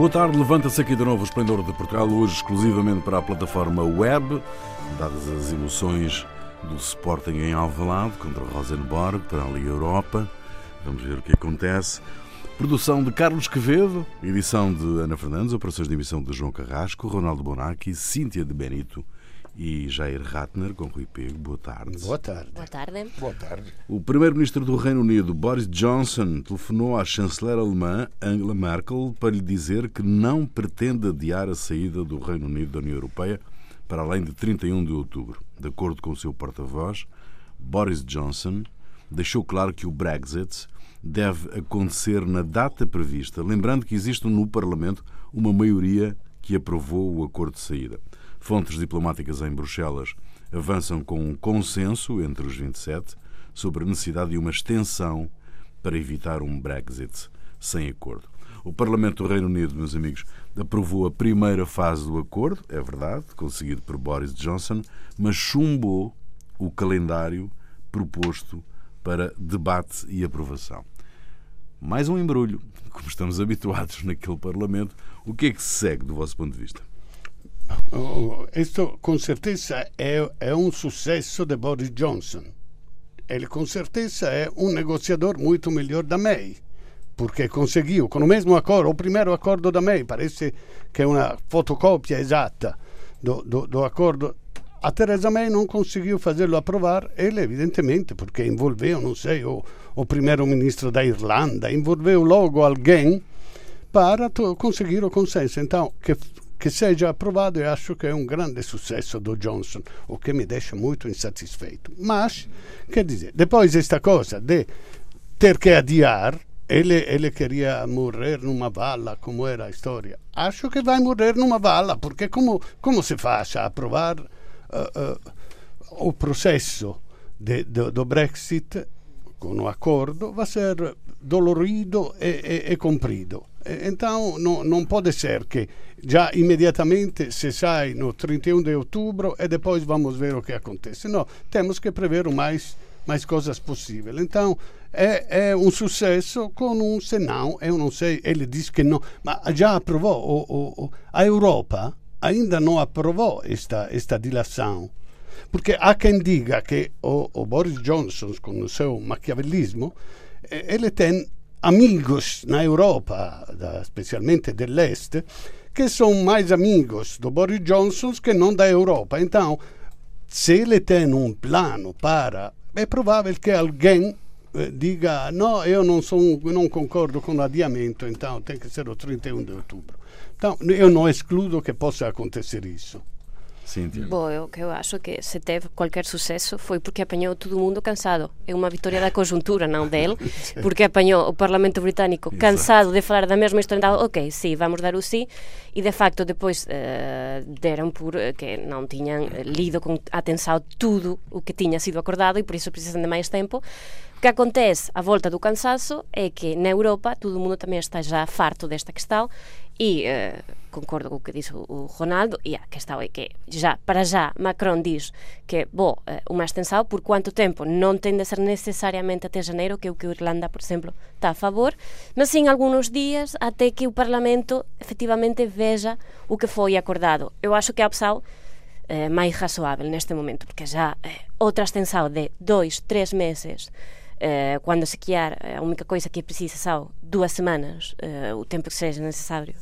Boa tarde, levanta-se aqui de novo o Esplendor de Portugal, hoje exclusivamente para a plataforma web, dadas as emoções do Sporting em Alvalade contra Rosenborg para a Liga Europa. Vamos ver o que acontece. Produção de Carlos Quevedo, edição de Ana Fernandes, operações de emissão de João Carrasco, Ronaldo Bonacci, Cíntia de Benito e Jair Ratner com Rui Pego. Boa tarde. Boa tarde. Boa tarde. Boa tarde. O primeiro-ministro do Reino Unido, Boris Johnson, telefonou à chanceler alemã Angela Merkel para lhe dizer que não pretende adiar a saída do Reino Unido da União Europeia para além de 31 de outubro. De acordo com o seu porta-voz, Boris Johnson deixou claro que o Brexit deve acontecer na data prevista, lembrando que existe no Parlamento uma maioria que aprovou o acordo de saída. Fontes diplomáticas em Bruxelas avançam com um consenso entre os 27 sobre a necessidade de uma extensão para evitar um Brexit sem acordo. O Parlamento do Reino Unido, meus amigos, aprovou a primeira fase do acordo, é verdade, conseguido por Boris Johnson, mas chumbou o calendário proposto para debate e aprovação. Mais um embrulho, como estamos habituados naquele Parlamento. O que é que se segue do vosso ponto de vista? Questo con certezza è, è, un successo di Boris Johnson. Ele com certeza é um negociador muito melhor da May, porque conseguiu, com o mesmo acordo, o primeiro acordo da May, parece que é uma fotocópia exata do, do, do acordo. A Theresa May não conseguiu fazê-lo aprovar, ele evidentemente, porque envolveu, não sei, o, o primeiro-ministro da Irlanda, envolveu logo alguém para conseguir o consenso. Então, que che seja approvato e acho che è un grande successo do Johnson, o che mi deixa muito insatisfeito. Mas, quer dizer, depois esta coisa de ter que adiar, ele, ele queria morrer numa vala, como era a história. Acho que vai morrer numa vala, porque como, como se faz a aprovar uh, uh, o processo de, do, do Brexit com o acordo vai ser dolorido e, e, e comprido. Então, não, não pode ser que já imediatamente se sai no 31 de outubro e depois vamos ver o que acontece. Não, temos que prever o mais, mais coisas possível. Então, é, é um sucesso com um senão, eu não sei, ele diz que não, mas já aprovou. O, o, a Europa ainda não aprovou esta, esta dilação. Porque há quem diga que o, o Boris Johnson, com o seu maquiavelismo, ele tem amigos na Europa, da, specialmente dell'Est, che sono mais amigos do Boris Johnson che non da Europa. Então, se ele tem um plano para, é provável que alguém eh, diga no, eu não, não concordo com o adiamento, então tem que ser o 31 de outubro. Então, eu não excludo que possa acontecer isso. Cíntia. Bom, eu, que eu acho que se teve qualquer sucesso foi porque apanhou todo mundo cansado. É uma vitória da conjuntura, não dele, porque apanhou o Parlamento Britânico cansado de falar da mesma história. Então, ok, sim, vamos dar o sim. E de facto, depois uh, deram por uh, que não tinham lido com atenção tudo o que tinha sido acordado e por isso precisam de mais tempo. O que acontece à volta do cansaço é que na Europa todo mundo também está já farto desta questão e uh, concordo com o que disse o Ronaldo e a questão é que já para já Macron diz que bom, uma extensão por quanto tempo não tem de ser necessariamente até janeiro que é o que a Irlanda, por exemplo, está a favor mas sim alguns dias até que o Parlamento efetivamente veja o que foi acordado. Eu acho que a opção eh, máis razoável neste momento porque já eh, outra extensão de dois, três meses quando se quer a única coisa que precisa são duas semanas, o tempo que seja necessário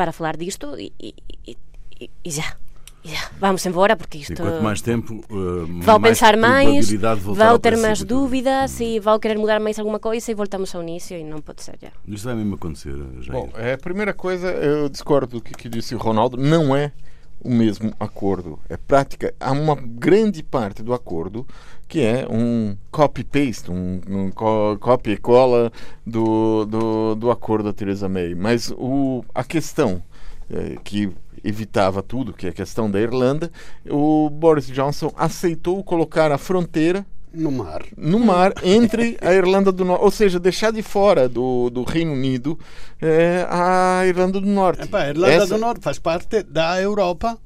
para falar disto e, e, e, e já. já. Vamos embora porque isto. quanto mais tempo, uh, vão mais pensar mais, vão ter mais dúvidas e vão querer mudar mais alguma coisa e voltamos ao início e não pode ser já. Isto vai mesmo acontecer, Jair. Bom, é, a primeira coisa, eu discordo do que, que disse o Ronaldo, não é o mesmo acordo. É prática. Há uma grande parte do acordo que é um copy-paste, um, um co copia e cola do, do, do acordo da Theresa May. Mas o, a questão é, que evitava tudo, que é a questão da Irlanda, o Boris Johnson aceitou colocar a fronteira no mar. No mar, entre a Irlanda do Norte. Ou seja, deixar de fora do, do Reino Unido é, a Irlanda do Norte. Epa, a Irlanda Essa... do Norte faz parte da Europa.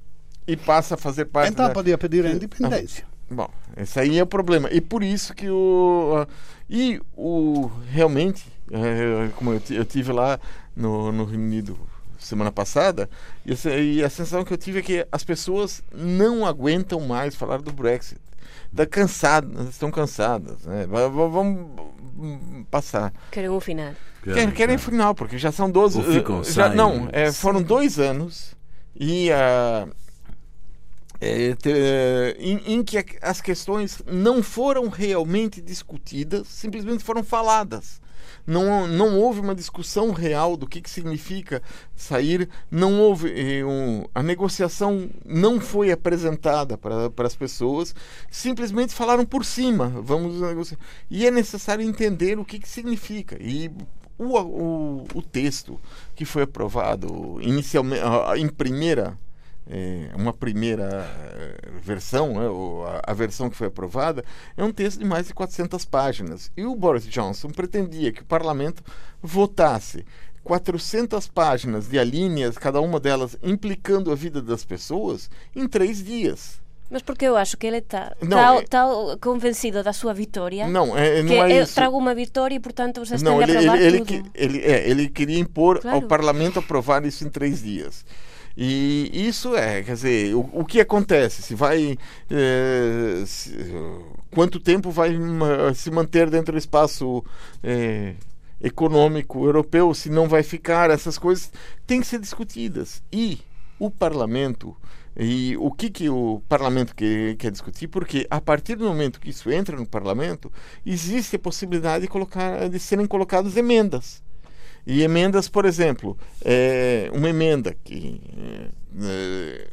E passa a fazer parte Então da... podia pedir a independência. Ah, bom, esse aí é o problema. E por isso que o. E o realmente, é, como eu, eu tive lá no, no Reino Unido semana passada e a sensação que eu tive é que as pessoas não aguentam mais falar do Brexit. Tá cansado, estão cansadas. Né? Vamos passar. Querem um final. Querem, querem final, porque já são 12. Ficam, já, não, é, foram dois anos e uh, é, te, em, em, que as questões não foram realmente discutidas, simplesmente foram faladas. Não, não houve uma discussão real do que, que significa sair, não houve eh, um, a negociação não foi apresentada para, as pessoas, simplesmente falaram por cima, vamos negociar. E é necessário entender o que, que significa. E o, o, o texto que foi aprovado inicialmente em primeira uma primeira eh, versão, né, a, versão que foi aprovada, é um texto de mais de 400 páginas. E o Boris Johnson pretendia que o parlamento votasse 400 páginas de alíneas, cada uma delas implicando a vida das pessoas, em três dias. Mas porque eu acho que ele está tá, é... convencido da sua vitória. Não, é, não que é eu trago uma vitória e, portanto, vocês não, têm ele, aprovar ele, tudo. Ele, ele, é, ele queria impor claro. ao parlamento aprovar isso em três dias. E isso é, quer dizer, o, o que acontece? Se vai. É, se, quanto tempo vai se manter dentro do espaço é, econômico europeu, se não vai ficar, essas coisas têm que ser discutidas. E o parlamento. E o que, que o parlamento quer, discutir? Porque a partir do momento que isso entra no parlamento, existe a possibilidade de, colocar, de serem colocadas emendas. E emendas, por exemplo, é, uma emenda que, é,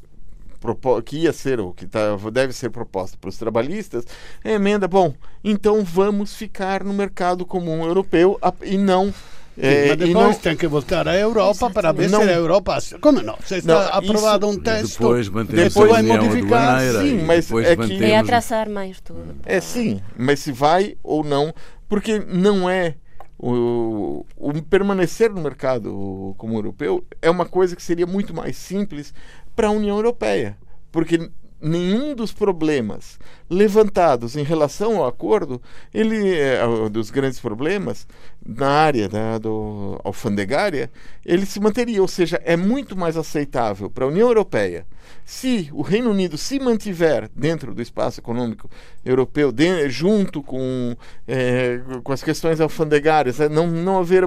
que ia ser ou que tá, deve ser proposta para os trabalhistas, é emenda, bom, então vamos ficar no mercado comum europeu e não é, mas depois não... tem que voltar à Europa para ver não... se a Europa. Como não? Se está não, aprovado isso... um texto, depois, depois vai modificar. Sim, mas é, que... é atrasar mais tudo. É sim, mas se vai ou não, porque não é o, o, permanecer no mercado comum europeu é uma coisa que seria muito mais simples para a União Europeia, porque nenhum dos problemas levantados em relação ao acordo, ele é, dos grandes problemas na área da, do alfandegária, ele se manteria, ou seja, é muito mais aceitável para a União Europeia. Se o Reino Unido se mantiver dentro do espaço econômico europeu, de, junto com, é, com as questões alfandegárias, é, não, não haver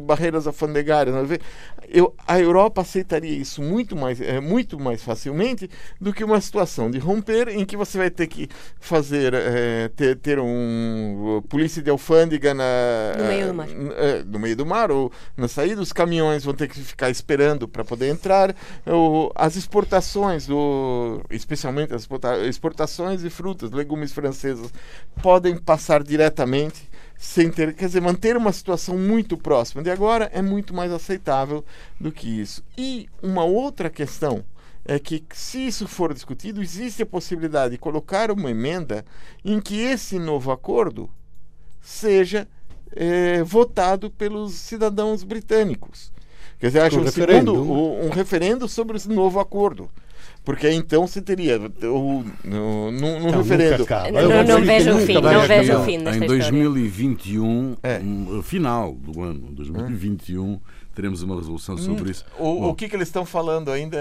barreiras alfandegárias, haver, eu, a Europa aceitaria isso muito mais, é, muito mais facilmente do que uma situação de romper em que você vai ter que fazer é, ter, ter um polícia de alfândega na, no meio mar, é, no meio do mar ou na saída, os caminhões vão ter que ficar esperando para poder entrar, ou, as exportações do, especialmente as exportações de frutas, legumes franceses podem passar diretamente sem ter, quer dizer, manter uma situação muito próxima de agora é muito mais aceitável do que isso. E uma outra questão é que, se isso for discutido, existe a possibilidade de colocar uma emenda em que esse novo acordo seja é, votado pelos cidadãos britânicos. Quer dizer, haja um, segundo, um referendo sobre esse novo acordo. Porque então você teria o, no, no, no referendo. Não, não, não vejo o fim, não vejo o fim Em 2021, é. um, final do ano, 2021, teremos uma resolução sobre hum. isso. O, o que, que eles estão falando ainda?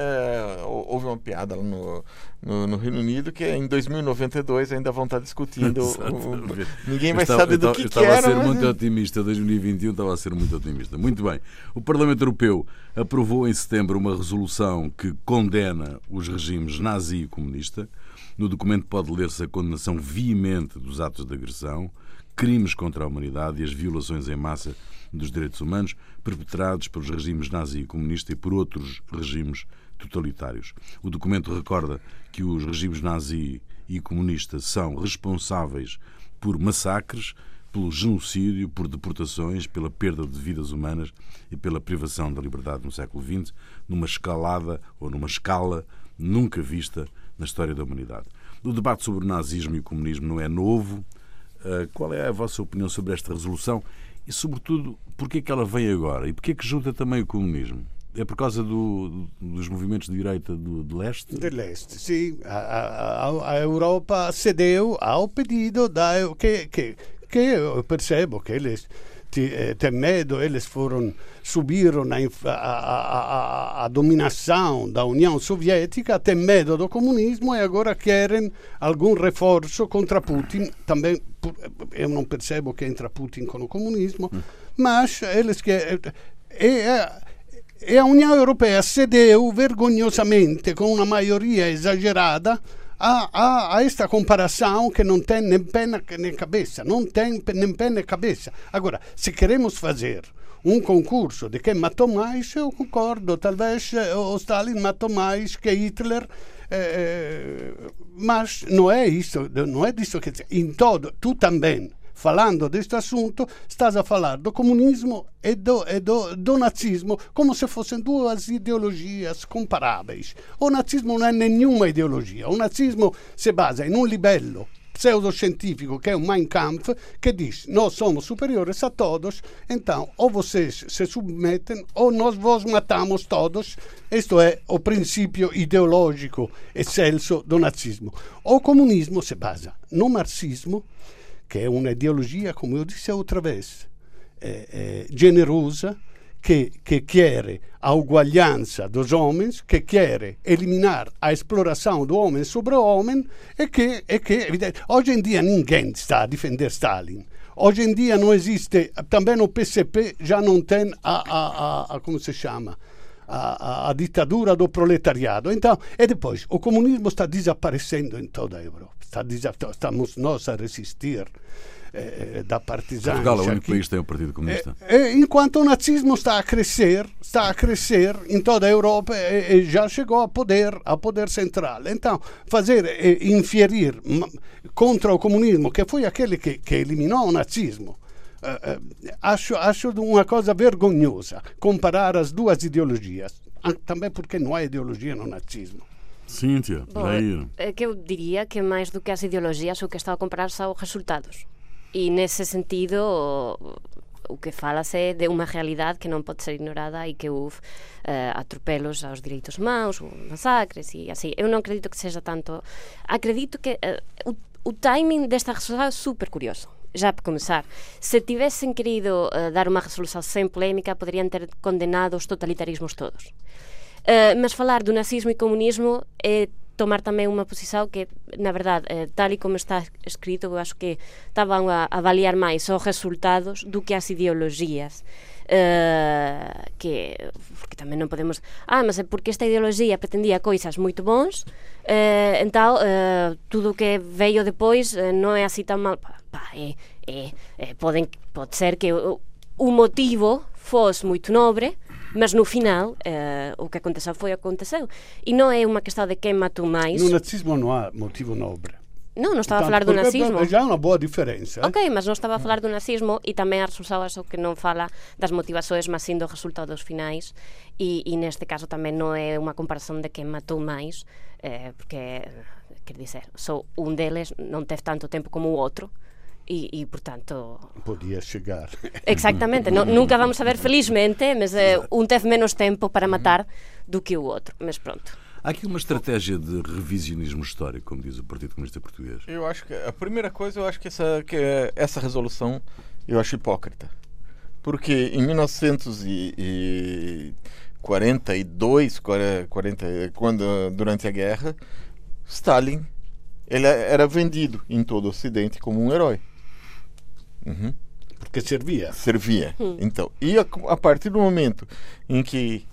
Houve uma piada no, no, no, Reino Unido que em 2092 ainda vão estar discutindo. o, ninguém vai estava, saber do que, estava que era. Estava a ser mas... muito otimista. 2021 estava a ser muito otimista. Muito bem. O Parlamento Europeu aprovou em setembro uma resolução que condena os regimes nazi e comunista. No documento pode ler-se a condenação veemente dos atos de agressão, crimes contra a humanidade e as violações em massa dos direitos humanos perpetrados pelos regimes nazi e comunista e por outros regimes totalitários. O documento recorda que os regimes nazi e comunista são responsáveis por massacres, pelo genocídio, por deportações, pela perda de vidas humanas e pela privação da liberdade no século XX, numa escalada ou numa escala nunca vista na história da humanidade. O debate sobre o nazismo e o comunismo não é novo. Uh, qual é a vossa opinião sobre esta resolução e, sobretudo, porquê que ela vem agora e porquê que junta também o comunismo? É por causa do, dos movimentos de direita do, de leste? De leste, sim. A, a, a Europa cedeu ao pedido da, que, que, que eu percebo que eles eh, tem medo, eles foram subiram a, a, a, a, dominação da União Soviética, tem medo do comunismo e agora querem algum reforço contra Putin. Também eu não percebo que entra Putin com o comunismo, hum. mas eles que e, e a União Europeia cedeu vergonhosamente com uma maioria exagerada a, esta comparação que não tem nem pena nem cabeça, não tem nem pena nem cabeça. Agora, se queremos fazer um concurso de quem matou mais, eu concordo, talvez eh, o Stalin matou mais que Hitler, eh, mas não é isso, não é disso que em todo, tu também falando deste assunto, estás a falar do comunismo e do, e do, do nazismo como se fossem duas ideologias comparáveis. O nazismo não é nenhuma ideologia, o nazismo se basa em um livello pseudocientífico que é o Mein Kampf, que diz: Nós somos superiores a todos, então ou vocês se submetem ou nós vos matamos todos. Isto é o princípio ideológico excelso do nazismo. O comunismo se basa no marxismo che è una ideologia, come io disse outra vez, é, é, generosa, que, que quer a uguaglianza dos homens, que quer eliminar a exploração do homem sobre o homem e que, e que hoje em dia ninguém está a defender Stalin. Hoje em dia não existe, também o PCP já não tem a, a, a, a como se chama, a, a, ditadura do proletariado. Então, e depois, o comunismo está desaparecendo em toda a Europa. Está, estamos nós a resistir eh, da partisana. Portugal é o único país que tem o Partido Comunista. Eh, eh, enquanto o nazismo está a crescer, está a crescer em toda a Europa e, e já chegou a poder, a poder central. Então, fazer eh, inferir contra o comunismo, que foi aquele que, que eliminou o nazismo, acho, acho uma coisa vergonhosa comparar as duas ideologias, também porque não há ideologia no nazismo. Cíntia, Bom, é que eu diria que mais do que as ideologias o que está a comparar são os resultados. E nesse sentido o, que falas é de unha realidade que non pode ser ignorada e que houve uh, atropelos aos direitos humanos, masacres e así. Eu non acredito que seja tanto... Acredito que uh, o, o timing desta resolução é super curioso já para começar, se tivessem querido uh, dar uma resolução sem polémica, poderiam ter condenado os totalitarismos todos. Uh, mas falar do nazismo e comunismo é tomar também uma posição que, na verdade, eh, tal e como está escrito, eu acho que estavam a avaliar mais os resultados do que as ideologias. Uh, que porque tamén non podemos ah, mas é porque esta ideoloxía pretendía coisas moito bons uh, entón uh, tudo o que veio depois non é así tan mal pa, pa, é, é, é, poden, pode ser que o, o motivo fos moito nobre mas no final uh, o que aconteceu foi aconteceu. E não é uma questão de quem matou mais. No nazismo não há motivo nobre. Não, não estava a falar do nazismo. Já é uma boa diferença. Eh? Ok, mas não estava a falar do nazismo e também a resolução acho que não fala das motivações, mas sim dos resultados finais. E, e neste caso também não é uma comparação de quem matou mais, eh, porque, quer dizer, só um deles não teve tanto tempo como o outro. E, e, portanto podia chegar exactamente no, nunca vamos saber felizmente mas eh, um teve menos tempo para matar do que o outro mas pronto Há aqui uma estratégia de revisionismo histórico, como diz o Partido Comunista Português. Eu acho que a primeira coisa, eu acho que essa, que essa resolução eu acho hipócrita. Porque em 1942, 40, quando, durante a guerra, Stalin ele era vendido em todo o Ocidente como um herói. Uhum. Porque servia. Servia. Hum. Então, e a, a, partir do momento em que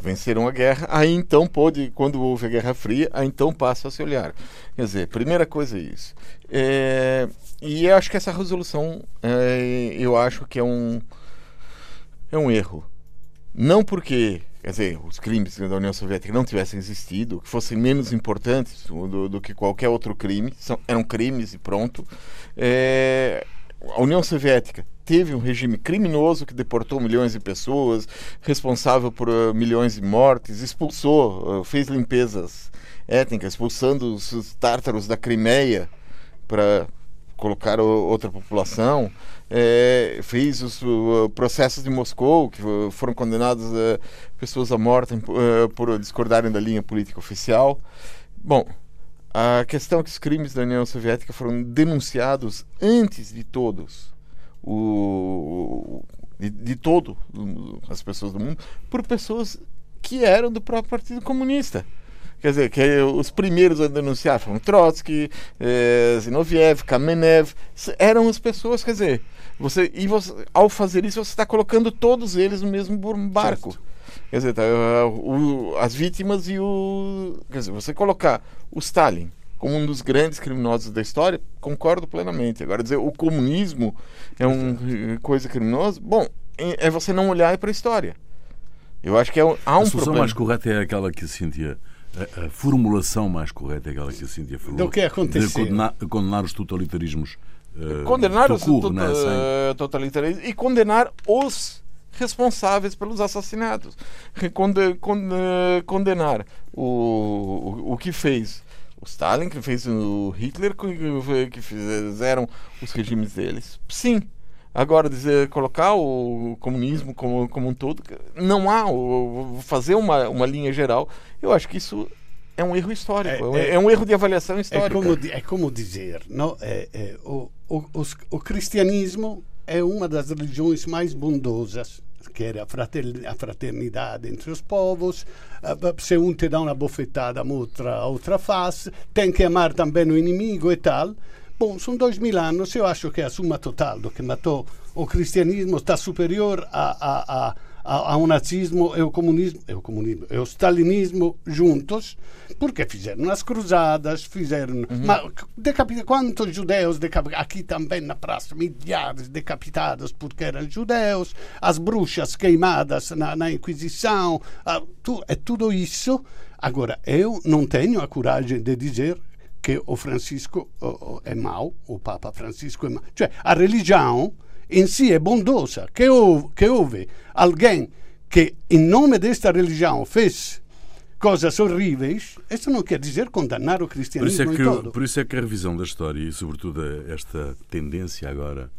venceram a guerra, aí então pode, quando houve a Guerra Fria, aí então passa a se olhar. Quer dizer, primeira coisa é isso. É, e eu acho que essa resolução, é, eu acho que é um, é um erro. Não porque quer dizer, os crimes da União Soviética não tivessem existido, que fossem menos importantes do, do que qualquer outro crime, são, eram crimes e pronto. É, a União Soviética teve um regime criminoso que deportou milhões de pessoas, responsável por uh, milhões de mortes, expulsou, uh, fez limpezas étnicas, expulsando os, os tártaros da Crimeia para colocar o, outra população, é, fez os uh, processos de Moscou, que foram condenados uh, pessoas à morte por discordarem da linha política oficial. Bom, a questão é que os crimes da União Soviética foram denunciados antes de todos o, de, de todo as pessoas do mundo por pessoas que eram do próprio Partido Comunista. Quer dizer, que os primeiros a denunciar foram Trotsky, eh, Zinoviev, Kamenev, eram as pessoas, quer dizer, você, e você, ao fazer isso, você está colocando todos eles no mesmo barco. Certo. Quer dizer, tá, o, as vítimas e o. Quer dizer, você colocar o Stalin como um dos grandes criminosos da história, concordo plenamente. Agora, dizer o comunismo é uma coisa criminosa, bom, é, é você não olhar para a história. Eu acho que é, há um A solução problema. mais correta é aquela que a Cíntia. A, a, formulação mais correta é aquela que a Cíntia falou. Do que aconteceu. De condenar, condenar os totalitarismos. Uh, condenar os tota- né? totalitarismos e condenar os responsáveis pelos assassinatos. Condenar o, o, o que fez o Stalin, que fez o Hitler, que fizeram os regimes deles. Sim. Agora, dizer, colocar o comunismo como, como um todo, não há. fazer uma, uma linha geral, eu acho que isso é um erro histórico, é, é, é um erro de avaliação histórica. É como, é como dizer, não? É, é, o, o, o cristianismo é uma das religiões mais bondosas que era a fraternidade entre os povos. Se um te dá uma bofetada, a outra, a outra. Tem que amar também o inimigo e tal. Bom, são dois mil anos. Eu acho que a suma total do que matou o cristianismo está superior a, a, a ao nazismo e o comunismo, e o comunismo e o stalinismo juntos, porque fizeram as cruzadas, fizeram. Uhum. Mas decapita, quantos judeus decapitados? Aqui também na praça, milhares decapitados porque eram judeus, as bruxas queimadas na, na Inquisição, tu, é tudo isso. Agora, eu não tenho a coragem de dizer que o Francisco é mau, o Papa Francisco é mau. Cioè, a religião em si é bondosa, que houve, que houve alguém que, em nome desta religião, fez coisas horríveis, isso não quer dizer condenar o cristianismo por isso é que. Por isso é que a revisão da história e, sobretudo, esta tendência agora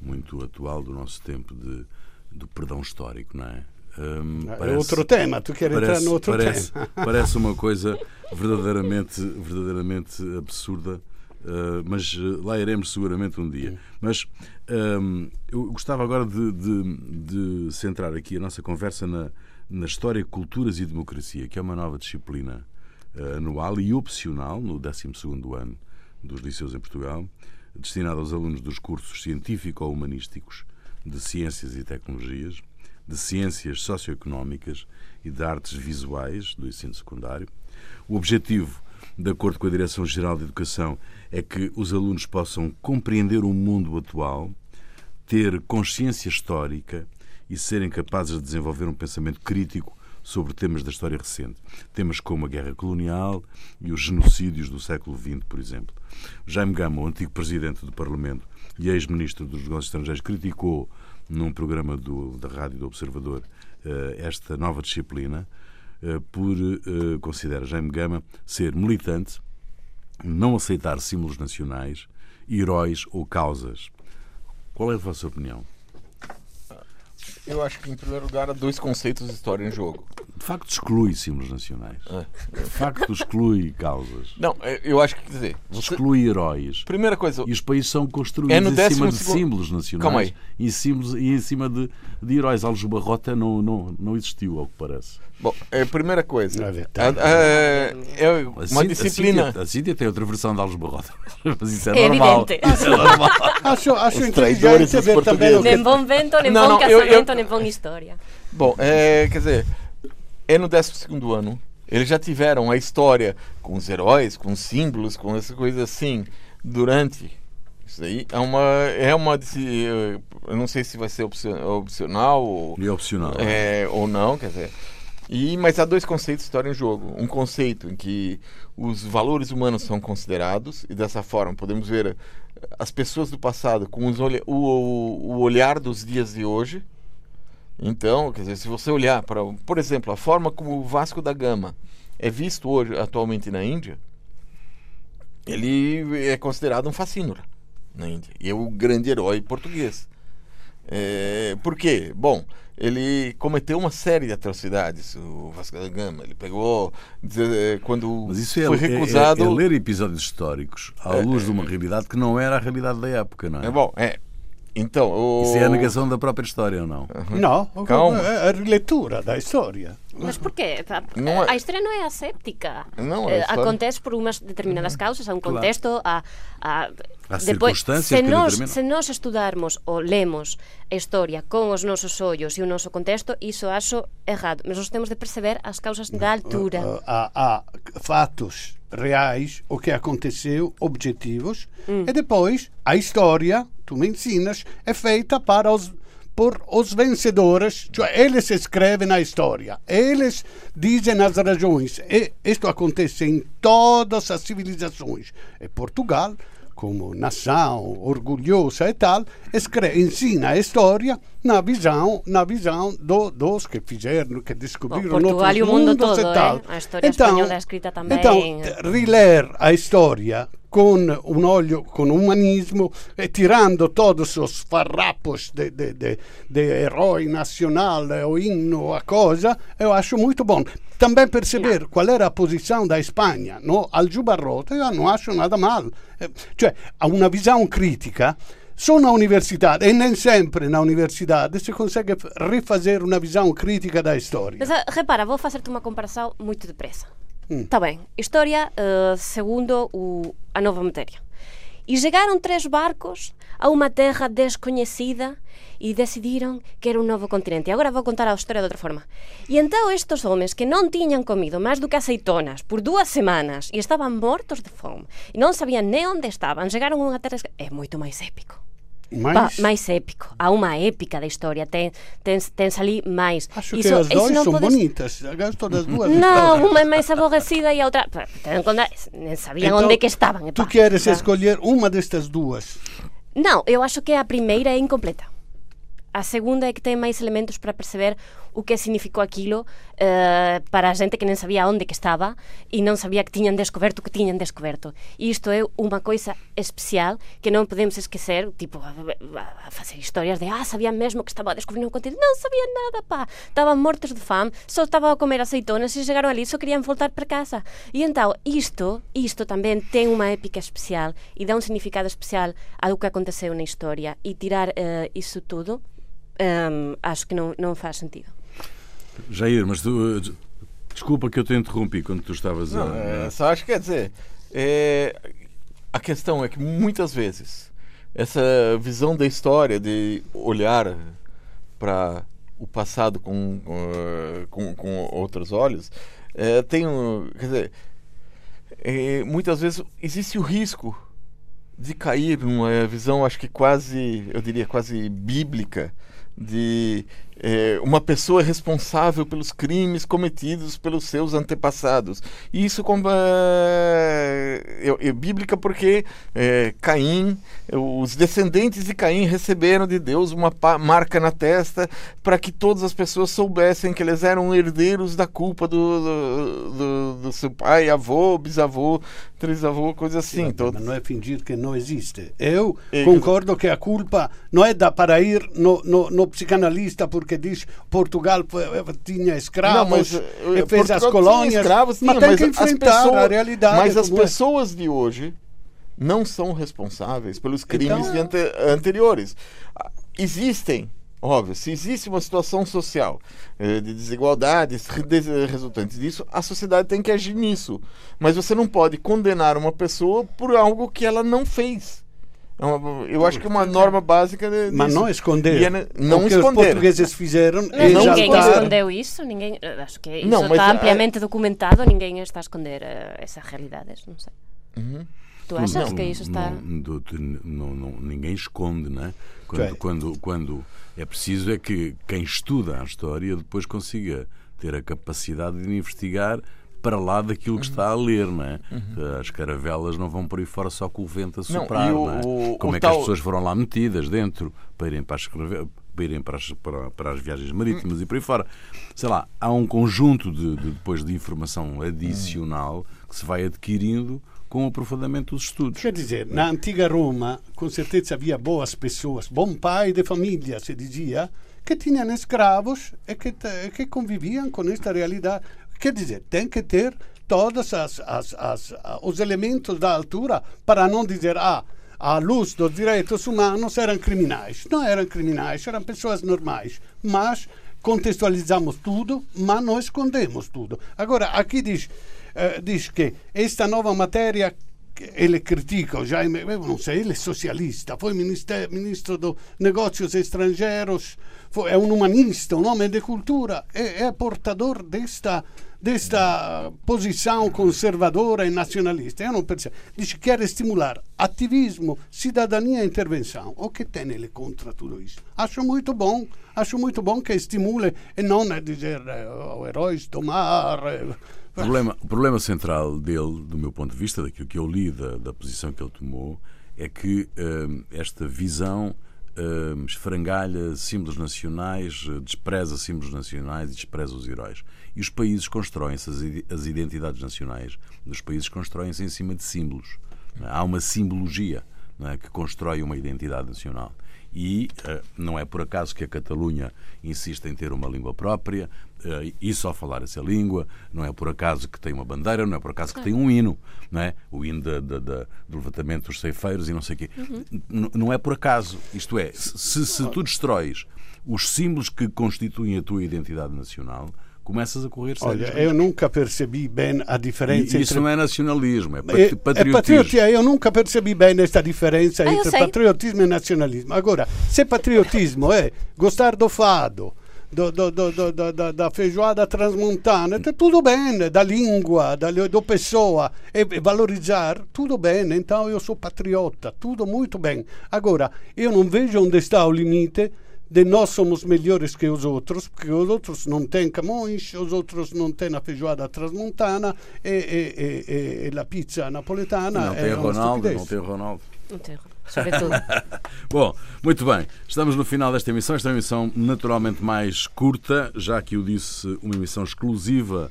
muito atual do nosso tempo de, do perdão histórico, não é? Um, é parece, outro tema, tu queres parece, entrar no outro parece, tema. parece uma coisa verdadeiramente, verdadeiramente absurda Uh, mas uh, lá iremos seguramente um dia. Mas um, eu gostava agora de, de, de, centrar aqui a nossa conversa na, na História, Culturas e Democracia, que é uma nova disciplina uh, anual e opcional no 12 ano dos liceus em Portugal, destinada aos alunos dos cursos científico-humanísticos, de Ciências e Tecnologias, de Ciências Socioeconómicas e de Artes Visuais do ensino secundário. O objetivo de acordo com a Direção-Geral de Educação, é que os alunos possam compreender o mundo atual, ter consciência histórica e serem capazes de desenvolver um pensamento crítico sobre temas da história recente. Temas como a guerra colonial e os genocídios do século XX, por exemplo. Jaime Gama, antigo presidente do Parlamento e ex-ministro dos Negócios Estrangeiros, criticou num programa do, da Rádio do Observador eh, esta nova disciplina por, eh, considera Jaime Gama, ser militante, não aceitar símbolos nacionais, heróis ou causas. Qual é a vossa opinião? Eu acho que, em primeiro lugar, há dois conceitos de história em jogo. De facto, exclui símbolos nacionais. É. De facto, exclui causas. Não, é, eu acho que, quer dizer... Você... Exclui heróis. Primeira coisa... E os países são construídos é em cima de símbolos nacionais. Calma aí. E, símbolos, e em cima de, de heróis. Aljubarrota não, não, não existiu, ao que parece. Bom, é a primeira coisa. A, a, é uma a disciplina. A Cíntia tem outra versão de Aljubarrota. Mas isso é, é normal. Evidente. Isso é normal. acho acho inteligente ver também. Nem bom vento, nem não, bom não, casamento, eu, eu... nem bom história. Bom, é, quer dizer, é no 12 ano. Eles já tiveram a história com os heróis, com os símbolos, com essas coisas assim, durante. Isso aí é uma. É uma eu não sei se vai ser opcional ou. E opcional. É, ou não, quer dizer. E, mas há dois conceitos de história em jogo. Um conceito em que os valores humanos são considerados, e dessa forma podemos ver as pessoas do passado com os olha, o, o olhar dos dias de hoje, então, quer dizer, se você olhar para, por exemplo, a forma como o Vasco da Gama é visto hoje atualmente na Índia, ele é considerado um fascínora na Índia e é o grande herói português. É, por quê? Bom, ele cometeu uma série de atrocidades, o Vasco da Gama. Ele pegou, quando Mas isso é, foi recusado... É, é, é ler episódios históricos à luz de uma realidade que não era a realidade da época, não é? É bom, é. Então, o... Isso é a negação da própria história ou não? No, Calma. é a releitura da história. Mas porquê? Não é- A história não é asséptica. Não, a Eh, história- Acontece por umas determinadas causas, há um contexto, há, há, Há depois, circunstâncias se que nós, determinam. se nós estudarmos ou lemos a história con os nosos ollos e o noso contexto, iso acho errado. Mas nós temos de perceber as causas da altura. Uh, há, há fatos reais, o que aconteceu, objetivos, e depois a história, tu me ensinas, é feita para os por os vencedores, cioè eles escrevem a história, eles dizem as razões, e isto acontece em todas as civilizações. E Portugal, como nação orgulhosa e tal, ensina a história na visão, na visão do, dos que fizeram, que descobriram Bom, Portugal outros e o mundo mundos todo, e tal. eh? A história espanhola é escrita também. Então, riler a história com um olho, com humanismo, e tirando todos os farrapos de, de, de, de herói nacional, o hino, a coisa, eu acho muito bom. Também perceber qual era a posição da Espanha no, al Giubarroto, eu não acho nada mal. Eh, Cioè, há uma visão crítica. Só na universidade, e nem sempre na universidade, se consegue refazer uma visão crítica da história. Mas ah, repara, vou fazer-te uma comparação muito depressa. Está bem, história eh, segundo o, a nova matéria. E chegaram três barcos a uma terra desconhecida e decidiram que era um novo continente. Agora vou contar a história de outra forma. E então estes homens que não tinham comido mais do que azeitonas por duas semanas e estavam mortos de fome e não sabiam nem onde estavam, chegaram a uma terra... É muito mais épico. Mas, mais épico. Há uma épica da história. Tem, tens, tens ali mais. acho Isso- que as duas são podes- bonitas. Gosto das duas Não, histórias. uma é mais aborrecida e a outra. pá, ten en conta, Nem sabiam Então, onde é que estavam. Tu queres Tá. escolher uma destas duas. Não, eu acho que a primeira é incompleta. A segunda é que tem máis elementos para perceber o que significou aquilo eh, para a gente que non sabía onde que estaba e non sabía que tiñan descoberto o que tiñan descoberto. E isto é unha coisa especial que non podemos esquecer, tipo, a, a, a de ah, sabían mesmo que estaba a descubrir un continente. Non sabían nada, pá. Estaban mortos de fame, só estaban a comer aceitonas e chegaron ali só querían voltar para casa. E então, isto, isto tamén ten unha épica especial e dá un significado especial ao que aconteceu na historia e tirar eh, iso tudo Hum, acho que não, não faz sentido. Jair, mas tu. eh, Desculpa que eu te interrompi quando tu estavas Não, é, só acho que quer dizer. é, a questão é que muitas vezes essa visão da história, de olhar para o passado com, eh, com, com outros olhos, é, tem um. Quer dizer, é, muitas vezes existe o risco de cair numa visão, acho que quase, eu diria, quase bíblica, de é, uma pessoa responsável pelos crimes cometidos pelos seus antepassados. E isso como, é, é, é bíblica porque é, Caim, os descendentes de Caim receberam de Deus uma marca na testa para que todas as pessoas soubessem que eles eram herdeiros da culpa do, do, do- do seu pai, avô, bisavô, trisavô, coisa assim. Então, Mas não é fingir que não existe. Eu É, concordo que a culpa não é da para ir no, no, no psicanalista porque diz Portugal foi- tinha escravos Não, mas, e eh, fez Portugal as tinha colônias. escravos, tinha, mas tem mas que enfrentar pessoas- a realidade. Mas as como é. pessoas de hoje não são responsáveis pelos crimes Então- de ante- anteriores. Ah, Existem, óbvio, se existe uma situação social eh, de desigualdades re- des- resultantes disso, a sociedade tem que agir nisso. Mas você não pode condenar uma pessoa por algo que ela não fez. É Eu acho que é uma norma básica de, Mas não esconder. E é ne- não o que os esconder. portugueses fizeram Mas é não ninguém escondeu isso, ninguém, eh, acho que isso Não, mas está a- ampliamente documentado, ninguém está a esconder eh, essas realidades, não sei. Uhum. Tu achas Não, que isso está... não, não- não- ninguém esconde, não é? Quando, Ok. quando, quando é preciso é que quem estuda a história depois consiga ter a capacidade de investigar para lá daquilo que está a ler, não é? As caravelas não vão por aí fora só com o vento a Não, soprar, não, o- é? o- Como o é que as tal- pessoas foram lá metidas dentro para irem para as, carave- para, irem para, as, para, para as viagens marítimas e por aí fora. Sei lá, há um conjunto de, de- depois de informação adicional que se vai adquirindo com o aprofundamento dos estudos. Quer dizer, na antiga Roma, com certeza havia boas pessoas, bom pai de família, se dizia, que tinham escravos e que, que conviviam com esta realidade. Quer dizer, tem que ter todos as, as, as, os elementos da altura para não dizer, ah, à luz dos direitos humanos eram criminais. Não eram criminais, eram pessoas normais. Mas contextualizamos tudo, mas não escondemos tudo. Agora, aqui diz, uh, diz que esta nova matéria ele critica o Jaime, não sei, ele é socialista, foi ministro, dos negócios estrangeiros, foi, é um humanista, um homem de cultura, é, é portador desta desta posição conservadora e nacionalista. Eu não percebo. Diz que quer estimular ativismo, cidadania e intervenção. O que tem ele contra tudo isso? Acho muito bom. Acho muito bom que estimule e não é dizer oh, heróis do mar. O problema, o problema central dele, do meu ponto de vista, daquilo que eu li da, da posição que ele tomou, é que hum, esta visão hum, esfrangalha símbolos nacionais, despreza símbolos nacionais e despreza os heróis. E os países constroem-se, as identidades nacionais dos países constroem-se em cima de símbolos. Há uma simbologia é, que constrói uma identidade nacional. E uh, não é por acaso que a Catalunha insiste em ter uma língua própria uh, e só falar essa língua, não é por acaso que tem uma bandeira, não é por acaso que tem um hino, não é? o hino da, da, da, do levantamento dos ceifeiros e não sei o quê. Uhum. Não é por acaso. Isto é, se, se tu destróis os símbolos que constituem a tua identidade nacional, começas a correr Olha, eu nunca percebi bem a diferença e, Isso não é nacionalismo, é, é, é patriotismo. É patriotismo. Eu nunca percebi bem esta diferença ah, entre patriotismo e nacionalismo. Agora, se patriotismo é gostar do fado, do, do, do, da, da, feijoada transmontana, tudo bem, da língua, da, do pessoa, e valorizar, tudo bem, então eu sou patriota, tudo muito bem. Agora, eu não vejo onde está o limite de nós somos melhores que os outros, porque os outros não têm Camões, os outros não têm a feijoada transmontana e, e, e, e a pizza napoletana. Não tem Ronaldo, não tem Ronaldo. Não tem Sobretudo. Bom, muito bem. Estamos no final desta emissão. Esta é uma emissão naturalmente mais curta, já que eu disse, uma emissão exclusiva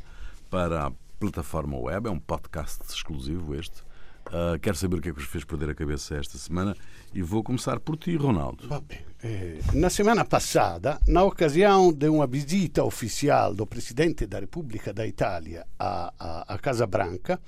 para a plataforma web. É um podcast exclusivo este. Uh, quero saber o que é que vos fez perder a cabeça esta semana e vou começar por ti, Ronaldo. Eh, na semana passada, na ocasião de uma visita oficial do presidente da República da Itália a, a, a Casa Branca,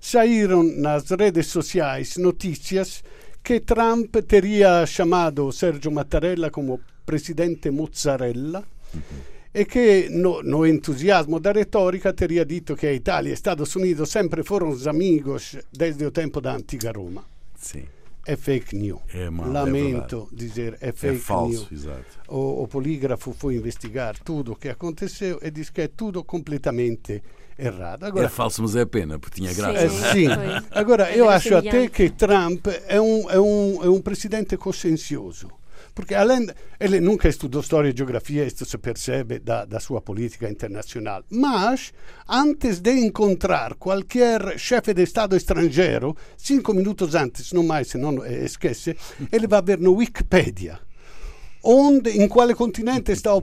saíram nas redes sociais notícias que Trump teria chamado Sergio Mattarella como presidente mozzarella. Uhum e che no, no, entusiasmo da retórica teria dito que a Itália e Estados Unidos sempre foram amigos desde o tempo da antiga Roma. Sim. É fake news. É Lamento é dizer, é fake é falso, news. Exato. O, o polígrafo foi investigar tudo o que aconteceu e diz que é tudo completamente errado. Agora, é falso, mas é pena, porque tinha graça. É, sim. Agora, eu acho até que Trump é um, é um, é um presidente consciencioso porque além ele nunca estudou história e geografia, isto se percebe da, da sua política internacional, mas antes de encontrar qualquer chefe de Estado estrangeiro, cinco minutos antes, não mais se não eh, esquece, ele vai ver no Wikipedia onde, em qual continente está o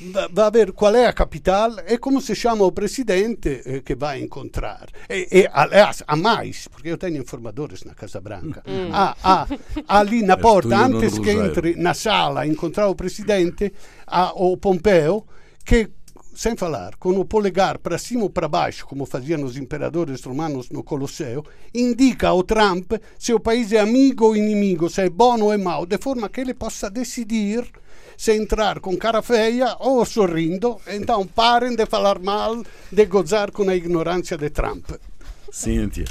país vai ver qual é a capital e como se chama o presidente eh, que vai encontrar. E, e aliás, há mais, porque eu tenho informadores na Casa Branca. Mm. Há, há, há, ali na porta, antes que entre na sala a encontrar o presidente, há o Pompeu que sem falar, com o polegar para cima ou para baixo, como faziam os imperadores romanos no Colosseo, indica ao Trump se o país é amigo ou inimigo, se é bom ou é mau, de forma que ele possa decidir se entrar com cara feia ou sorrindo, então parem de falar mal, de gozar com a ignorância de Trump. Cíntia.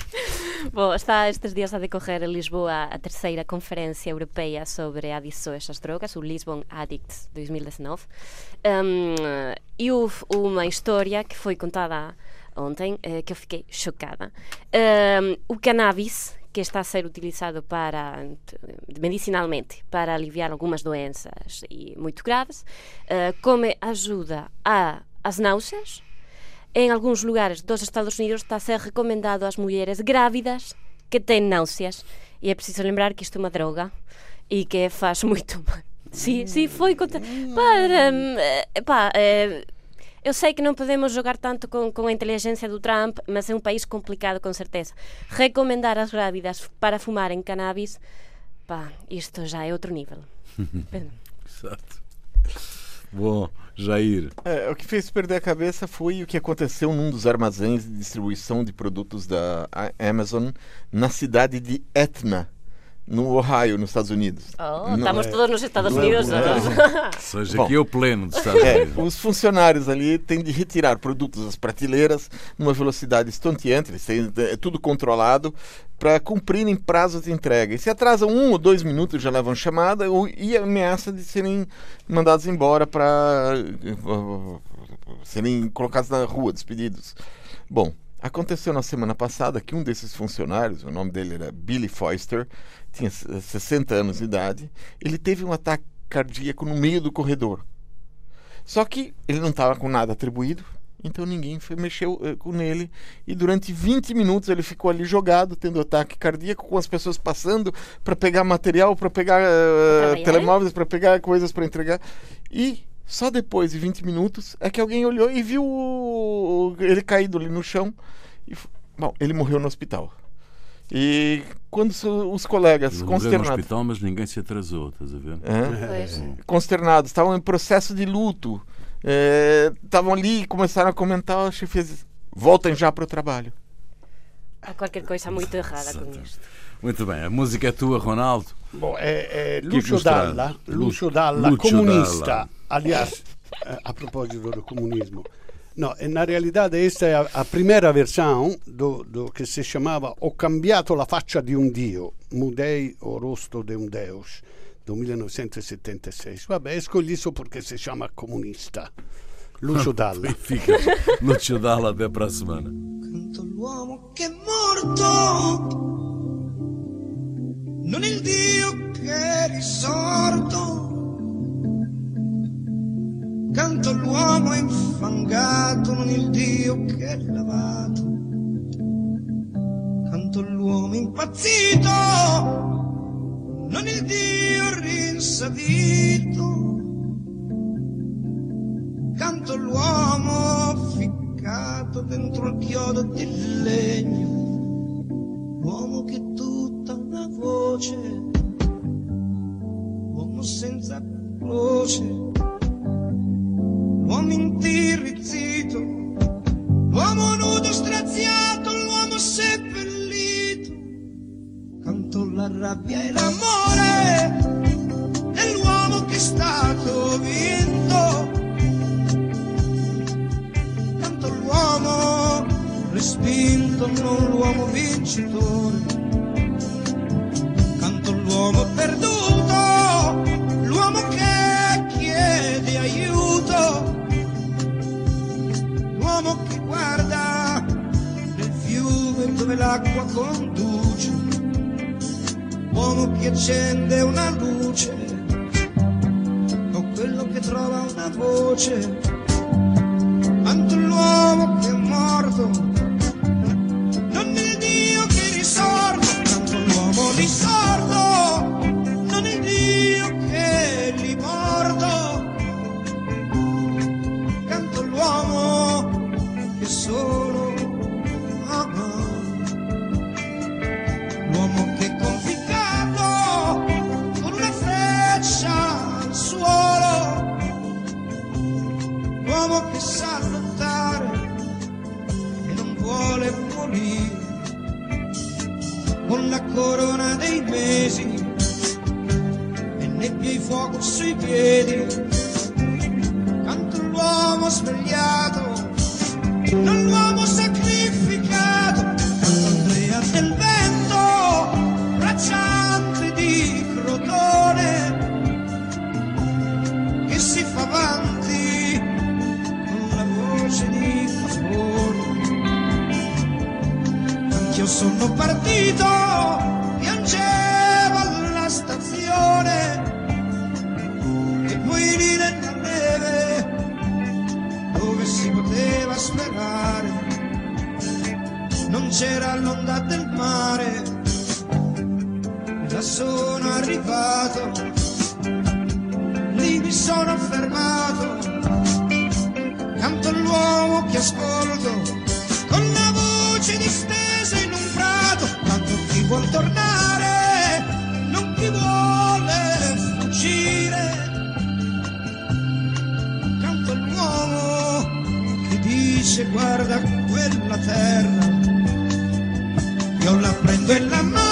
Bom, está estes dias a decorrer em Lisboa a terceira Conferência Europeia sobre adições às drogas, o Lisbon Addicts 2019. Um, e houve uma história que foi contada ontem eh, que eu fiquei chocada. Um, o cannabis, que está a ser utilizado para medicinalmente para aliviar algumas doenças e muito graves, uh, como ajuda a as náuseas. Em alguns lugares dos Estados Unidos está a ser recomendado às mulheres grávidas que têm náuseas. E é preciso lembrar que isto é uma droga e que faz muito mal. Sim, sim, foi contra... Para, um, pá, é, eu sei que não podemos jogar tanto com, com a inteligência do Trump, mas é um país complicado com certeza. Recomendar às grávidas para fumarem cannabis, pá, isto já é outro nível. Exato. Bom, Jair. É, o que fez perder a cabeça foi o que aconteceu num dos armazéns de distribuição de produtos da Amazon na cidade de Etna, no Ohio, nos Estados Unidos. Oh, estamos é, todos nos Estados Unidos. É, Ou seja, Bom, aqui é o pleno dos Estados é, Unidos. Os funcionários ali têm de retirar produtos das prateleiras numa velocidade estonteante, eles têm, é tudo controlado para cumprirem prazos de entrega. E se atrasam um ou dois minutos, já levam chamada e ameaça de serem mandados embora para serem colocados na rua, despedidos. Bom, Aconteceu na semana passada que um desses funcionários, o nome dele era Billy Foster, tinha 60 anos de idade, ele teve um ataque cardíaco no meio do corredor. Só que ele não estava com nada atribuído, então ninguém foi, mexeu uh, com ele. E durante 20 minutos ele ficou ali jogado, tendo ataque cardíaco, com as pessoas passando para pegar material, para pegar uh, telemóveis, para pegar coisas para entregar. E só depois de 20 minutos é que alguém olhou e viu ele caído ali no chão. E, bom, ele morreu no hospital. E quando os colegas ele consternados. no hospital, mas ninguém se atrasou, estás a ver? É? É. Consternados, estavam em processo de luto. Estavam é, ali e começaram a comentar, a chefe voltem já para o trabalho. Há qualquer coisa muito errada com isto. Muito bem, a música é tua, Ronaldo. Bom, é, é Lucio Dalla, Lucio Dalla, Lucio comunista. Dalla. Aliás, eh, a propósito do comunismo, no, na realidade questa è a, a primeira versão do, do, che si chiamava Ho cambiato la faccia di un dio, Mudei o rosto de un deus, del 1976. Vabbè, escolhi isso perché si chiama comunista. Lucio Dalla. Fica. Lucio Dalla, até para a semana. Canto l'uomo che è morto, non il dio che è risorto Canto l'uomo infangato, non il Dio che è lavato. Canto l'uomo impazzito, non il Dio rinsavito. Canto l'uomo ficcato dentro il chiodo di legno. L'uomo che tutta una voce, uomo senza croce rabbia e l'amore dell'uomo che è stato vinto. Canto l'uomo respinto, non l'uomo vincitore. Canto l'uomo perduto, l'uomo che chiede aiuto l'uomo che guarda nel fiume dove l'acqua conduce, uomo che accende una luce, o quello che trova una voce, quanto l'uomo c'era l'onda del mare, da sono arrivato, lì mi sono fermato, canto l'uomo che ascolto, con la voce distesa in un prato, tanto chi vuol tornare, non chi vuole fuggire. Canto l'uomo che dice guarda quella terra io la prendo in la mano